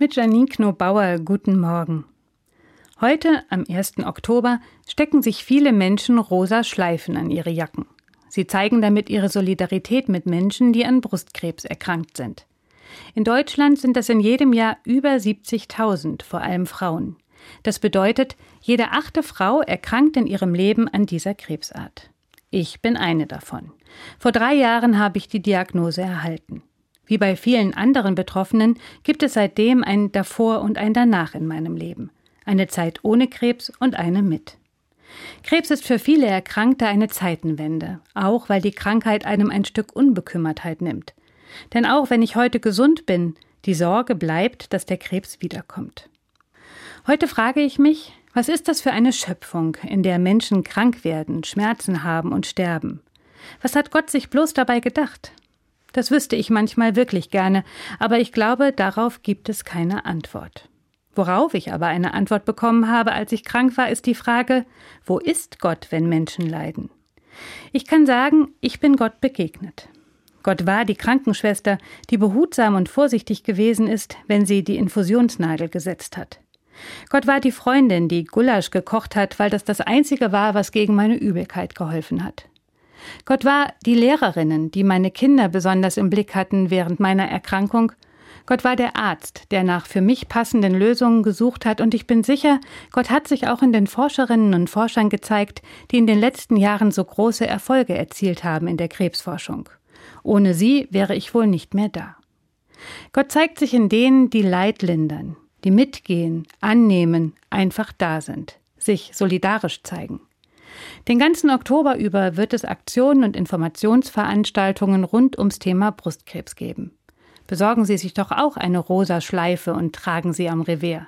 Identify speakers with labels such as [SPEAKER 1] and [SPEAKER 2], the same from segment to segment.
[SPEAKER 1] Mit Janine Knobauer guten Morgen. Heute, am 1. Oktober, stecken sich viele Menschen rosa Schleifen an ihre Jacken. Sie zeigen damit ihre Solidarität mit Menschen, die an Brustkrebs erkrankt sind. In Deutschland sind das in jedem Jahr über 70.000, vor allem Frauen. Das bedeutet, jede achte Frau erkrankt in ihrem Leben an dieser Krebsart. Ich bin eine davon. Vor drei Jahren habe ich die Diagnose erhalten. Wie bei vielen anderen Betroffenen gibt es seitdem ein Davor und ein Danach in meinem Leben. Eine Zeit ohne Krebs und eine mit. Krebs ist für viele Erkrankte eine Zeitenwende, auch weil die Krankheit einem ein Stück Unbekümmertheit nimmt. Denn auch wenn ich heute gesund bin, die Sorge bleibt, dass der Krebs wiederkommt. Heute frage ich mich, was ist das für eine Schöpfung, in der Menschen krank werden, Schmerzen haben und sterben? Was hat Gott sich bloß dabei gedacht? Das wüsste ich manchmal wirklich gerne, aber ich glaube, darauf gibt es keine Antwort. Worauf ich aber eine Antwort bekommen habe, als ich krank war, ist die Frage, wo ist Gott, wenn Menschen leiden? Ich kann sagen, ich bin Gott begegnet. Gott war die Krankenschwester, die behutsam und vorsichtig gewesen ist, wenn sie die Infusionsnadel gesetzt hat. Gott war die Freundin, die Gulasch gekocht hat, weil das das Einzige war, was gegen meine Übelkeit geholfen hat. Gott war die Lehrerinnen, die meine Kinder besonders im Blick hatten während meiner Erkrankung. Gott war der Arzt, der nach für mich passenden Lösungen gesucht hat, und ich bin sicher, Gott hat sich auch in den Forscherinnen und Forschern gezeigt, die in den letzten Jahren so große Erfolge erzielt haben in der Krebsforschung. Ohne sie wäre ich wohl nicht mehr da. Gott zeigt sich in denen, die Leid lindern, die mitgehen, annehmen, einfach da sind, sich solidarisch zeigen. Den ganzen Oktober über wird es Aktionen und Informationsveranstaltungen rund ums Thema Brustkrebs geben. Besorgen Sie sich doch auch eine rosa Schleife und tragen sie am Revers.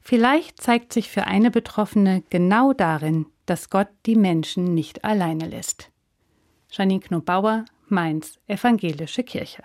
[SPEAKER 1] Vielleicht zeigt sich für eine Betroffene genau darin, dass Gott die Menschen nicht alleine lässt. Janine Knobauer, Mainz, Evangelische Kirche.